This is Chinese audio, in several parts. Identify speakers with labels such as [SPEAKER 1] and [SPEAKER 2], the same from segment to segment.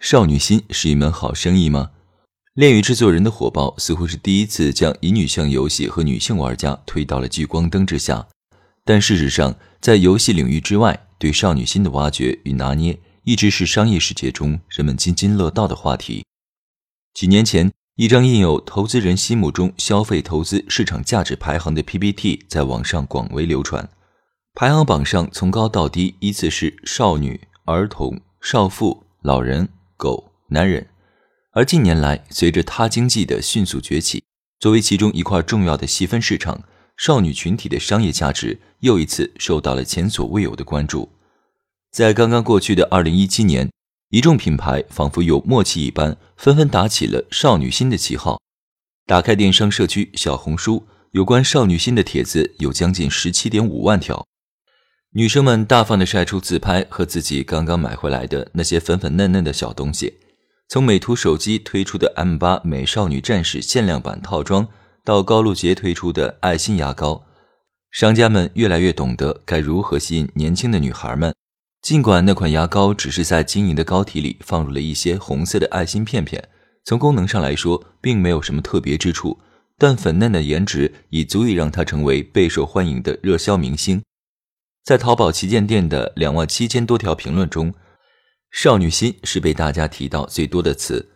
[SPEAKER 1] 少女心是一门好生意吗？恋与制作人的火爆似乎是第一次将乙女向游戏和女性玩家推到了聚光灯之下。但事实上，在游戏领域之外，对少女心的挖掘与拿捏，一直是商业世界中人们津津乐道的话题。几年前，一张印有投资人心目中消费投资市场价值排行的 PPT 在网上广为流传。排行榜上从高到低依次是少女、儿童、少妇、老人、狗、男人。而近年来，随着他经济的迅速崛起，作为其中一块重要的细分市场，少女群体的商业价值又一次受到了前所未有的关注。在刚刚过去的2017年，一众品牌仿佛有默契一般，纷纷打起了少女心的旗号。打开电商社区小红书，有关少女心的帖子有将近17.5万条。女生们大方地晒出自拍和自己刚刚买回来的那些粉粉嫩嫩的小东西，从美图手机推出的 M 八美少女战士限量版套装，到高露洁推出的爱心牙膏，商家们越来越懂得该如何吸引年轻的女孩们。尽管那款牙膏只是在晶莹的膏体里放入了一些红色的爱心片片，从功能上来说并没有什么特别之处，但粉嫩的颜值已足以让它成为备受欢迎的热销明星。在淘宝旗舰店的两万七千多条评论中，“少女心”是被大家提到最多的词。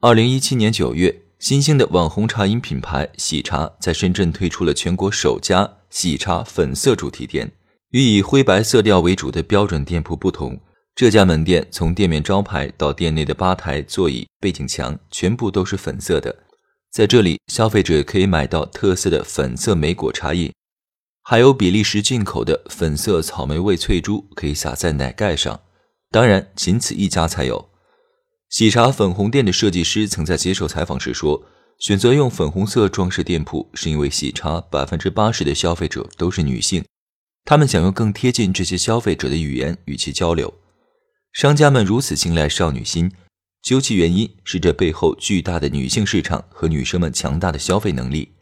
[SPEAKER 1] 二零一七年九月，新兴的网红茶饮品牌喜茶在深圳推出了全国首家喜茶粉色主题店。与以灰白色调为主的标准店铺不同，这家门店从店面招牌到店内的吧台、座椅、背景墙，全部都是粉色的。在这里，消费者可以买到特色的粉色莓果茶饮。还有比利时进口的粉色草莓味脆珠，可以撒在奶盖上。当然，仅此一家才有。喜茶粉红店的设计师曾在接受采访时说：“选择用粉红色装饰店铺，是因为喜茶百分之八十的消费者都是女性，他们想用更贴近这些消费者的语言与其交流。商家们如此青睐少女心，究其原因是这背后巨大的女性市场和女生们强大的消费能力。”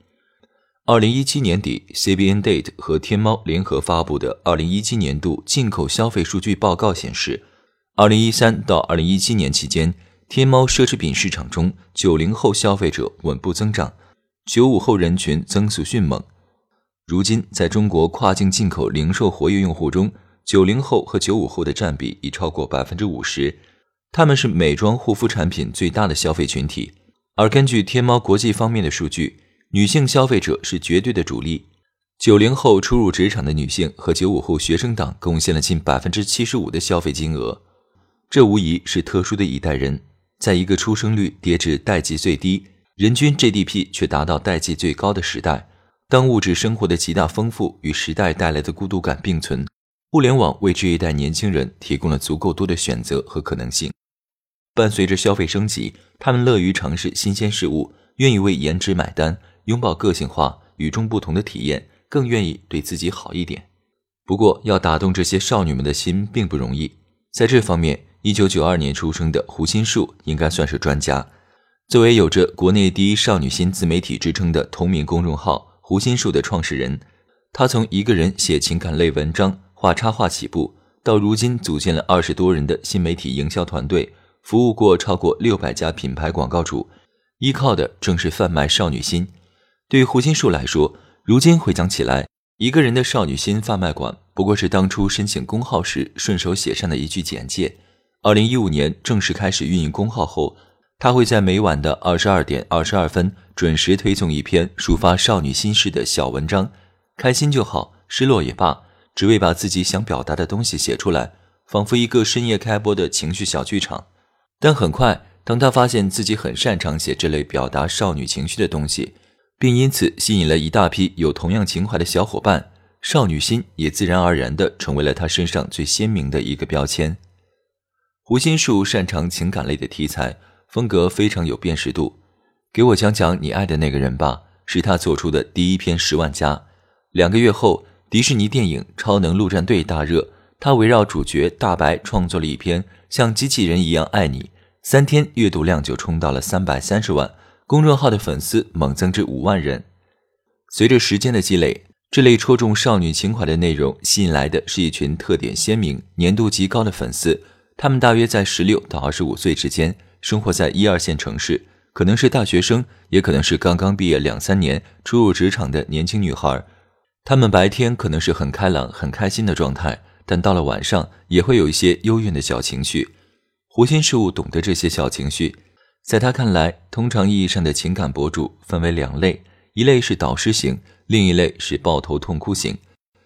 [SPEAKER 1] 二零一七年底，CBN Date 和天猫联合发布的二零一七年度进口消费数据报告显示，二零一三到二零一七年期间，天猫奢侈品市场中九零后消费者稳步增长，九五后人群增速迅猛。如今，在中国跨境进口零售活跃用户中，九零后和九五后的占比已超过百分之五十，他们是美妆护肤产品最大的消费群体。而根据天猫国际方面的数据。女性消费者是绝对的主力，九零后初入职场的女性和九五后学生党贡献了近百分之七十五的消费金额，这无疑是特殊的一代人。在一个出生率跌至代际最低、人均 GDP 却达到代际最高的时代，当物质生活的极大丰富与时代带来的孤独感并存，互联网为这一代年轻人提供了足够多的选择和可能性。伴随着消费升级，他们乐于尝试新鲜事物，愿意为颜值买单。拥抱个性化、与众不同的体验，更愿意对自己好一点。不过，要打动这些少女们的心并不容易。在这方面，一九九二年出生的胡心树应该算是专家。作为有着国内第一少女心自媒体之称的同名公众号“胡心树”的创始人，他从一个人写情感类文章、画插画起步，到如今组建了二十多人的新媒体营销团队，服务过超过六百家品牌广告主，依靠的正是贩卖少女心。对于胡心树来说，如今回想起来，一个人的少女心贩卖馆不过是当初申请公号时顺手写上的一句简介。二零一五年正式开始运营公号后，他会在每晚的二十二点二十二分准时推送一篇抒发少女心事的小文章。开心就好，失落也罢，只为把自己想表达的东西写出来，仿佛一个深夜开播的情绪小剧场。但很快，当他发现自己很擅长写这类表达少女情绪的东西。并因此吸引了一大批有同样情怀的小伙伴，少女心也自然而然地成为了他身上最鲜明的一个标签。胡心树擅长情感类的题材，风格非常有辨识度。给我讲讲你爱的那个人吧，是他做出的第一篇十万加。两个月后，迪士尼电影《超能陆战队》大热，他围绕主角大白创作了一篇《像机器人一样爱你》，三天阅读量就冲到了三百三十万，公众号的粉丝猛增至五万人。随着时间的积累，这类戳中少女情怀的内容吸引来的是一群特点鲜明、粘度极高的粉丝。他们大约在十六到二十五岁之间，生活在一二线城市，可能是大学生，也可能是刚刚毕业两三年、初入职场的年轻女孩。他们白天可能是很开朗、很开心的状态，但到了晚上也会有一些幽怨的小情绪。胡心事物懂得这些小情绪，在他看来，通常意义上的情感博主分为两类，一类是导师型，另一类是抱头痛哭型，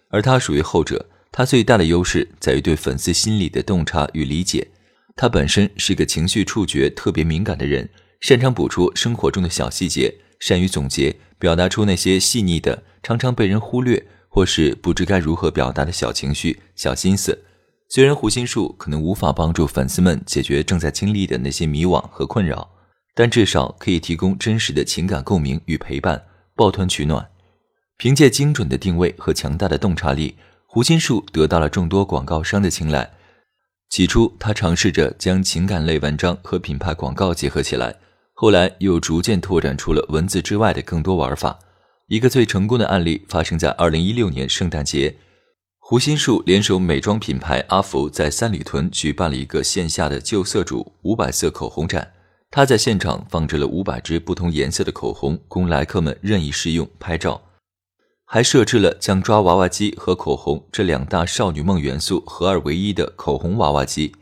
[SPEAKER 1] 而他属于后者。他最大的优势在于对粉丝心理的洞察与理解。他本身是个情绪触觉特别敏感的人，擅长捕捉生活中的小细节，善于总结，表达出那些细腻的、常常被人忽略或是不知该如何表达的小情绪、小心思。虽然胡心树可能无法帮助粉丝们解决正在经历的那些迷惘和困扰，但至少可以提供真实的情感共鸣与陪伴，抱团取暖。凭借精准的定位和强大的洞察力。胡心树得到了众多广告商的青睐。起初，他尝试着将情感类文章和品牌广告结合起来，后来又逐渐拓展出了文字之外的更多玩法。一个最成功的案例发生在2016年圣诞节，胡心树联手美妆品牌阿福，在三里屯举办了一个线下的旧色主五百色口红展。他在现场放置了五百支不同颜色的口红，供来客们任意试用、拍照。还设置了将抓娃娃机和口红这两大少女梦元素合二为一的口红娃娃机。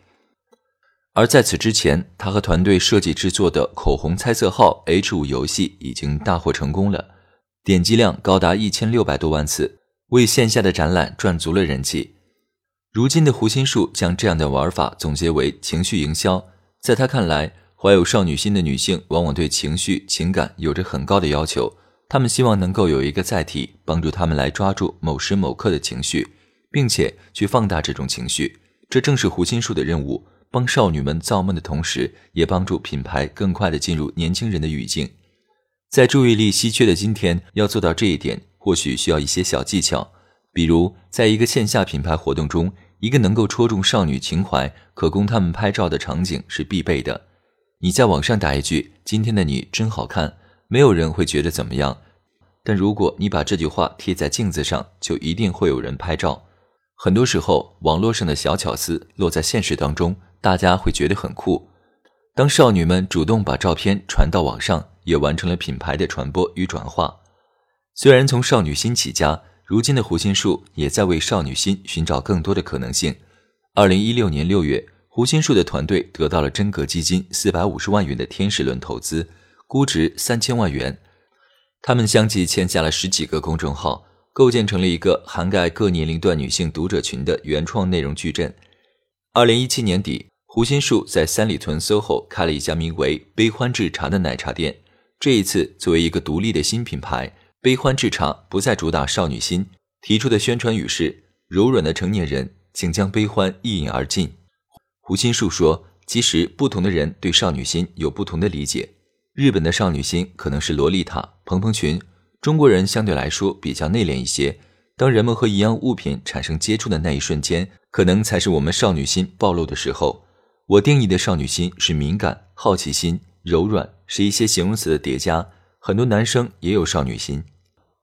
[SPEAKER 1] 而在此之前，他和团队设计制作的口红猜测号 H 五游戏已经大获成功了，点击量高达一千六百多万次，为线下的展览赚足了人气。如今的胡心树将这样的玩法总结为情绪营销。在他看来，怀有少女心的女性往往对情绪情感有着很高的要求。他们希望能够有一个载体，帮助他们来抓住某时某刻的情绪，并且去放大这种情绪。这正是胡心树的任务：帮少女们造梦的同时，也帮助品牌更快地进入年轻人的语境。在注意力稀缺的今天，要做到这一点，或许需要一些小技巧。比如，在一个线下品牌活动中，一个能够戳中少女情怀、可供他们拍照的场景是必备的。你在网上打一句“今天的你真好看”。没有人会觉得怎么样，但如果你把这句话贴在镜子上，就一定会有人拍照。很多时候，网络上的小巧思落在现实当中，大家会觉得很酷。当少女们主动把照片传到网上，也完成了品牌的传播与转化。虽然从少女心起家，如今的胡心树也在为少女心寻找更多的可能性。二零一六年六月，胡心树的团队得到了真格基金四百五十万元的天使轮投资。估值三千万元，他们相继签下了十几个公众号，构建成了一个涵盖各年龄段女性读者群的原创内容矩阵。二零一七年底，胡心树在三里屯 SOHO 开了一家名为“悲欢制茶”的奶茶店。这一次，作为一个独立的新品牌，“悲欢制茶”不再主打少女心，提出的宣传语是：“柔软的成年人，请将悲欢一饮而尽。”胡心树说：“其实，不同的人对少女心有不同的理解。”日本的少女心可能是洛丽塔、蓬蓬裙，中国人相对来说比较内敛一些。当人们和一样物品产生接触的那一瞬间，可能才是我们少女心暴露的时候。我定义的少女心是敏感、好奇心、柔软，是一些形容词的叠加。很多男生也有少女心。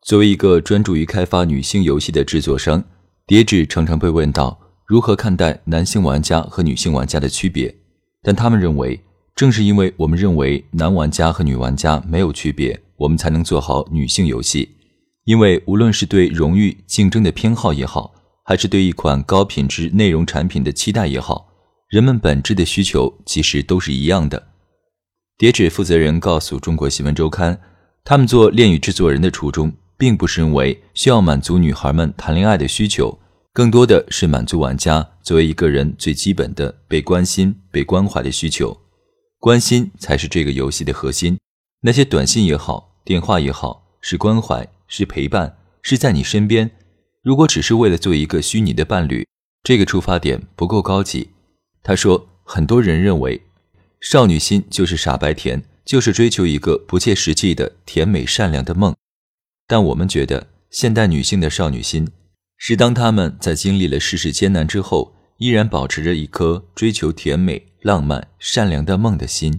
[SPEAKER 1] 作为一个专注于开发女性游戏的制作商，叠纸常常被问到如何看待男性玩家和女性玩家的区别，但他们认为。正是因为我们认为男玩家和女玩家没有区别，我们才能做好女性游戏。因为无论是对荣誉竞争的偏好也好，还是对一款高品质内容产品的期待也好，人们本质的需求其实都是一样的。叠纸负责人告诉中国新闻周刊，他们做恋与制作人的初衷，并不是认为需要满足女孩们谈恋爱的需求，更多的是满足玩家作为一个人最基本的被关心、被关怀的需求。关心才是这个游戏的核心。那些短信也好，电话也好，是关怀，是陪伴，是在你身边。如果只是为了做一个虚拟的伴侣，这个出发点不够高级。他说：“很多人认为，少女心就是傻白甜，就是追求一个不切实际的甜美善良的梦。但我们觉得，现代女性的少女心，是当她们在经历了世事艰难之后，依然保持着一颗追求甜美、浪漫、善良的梦的心。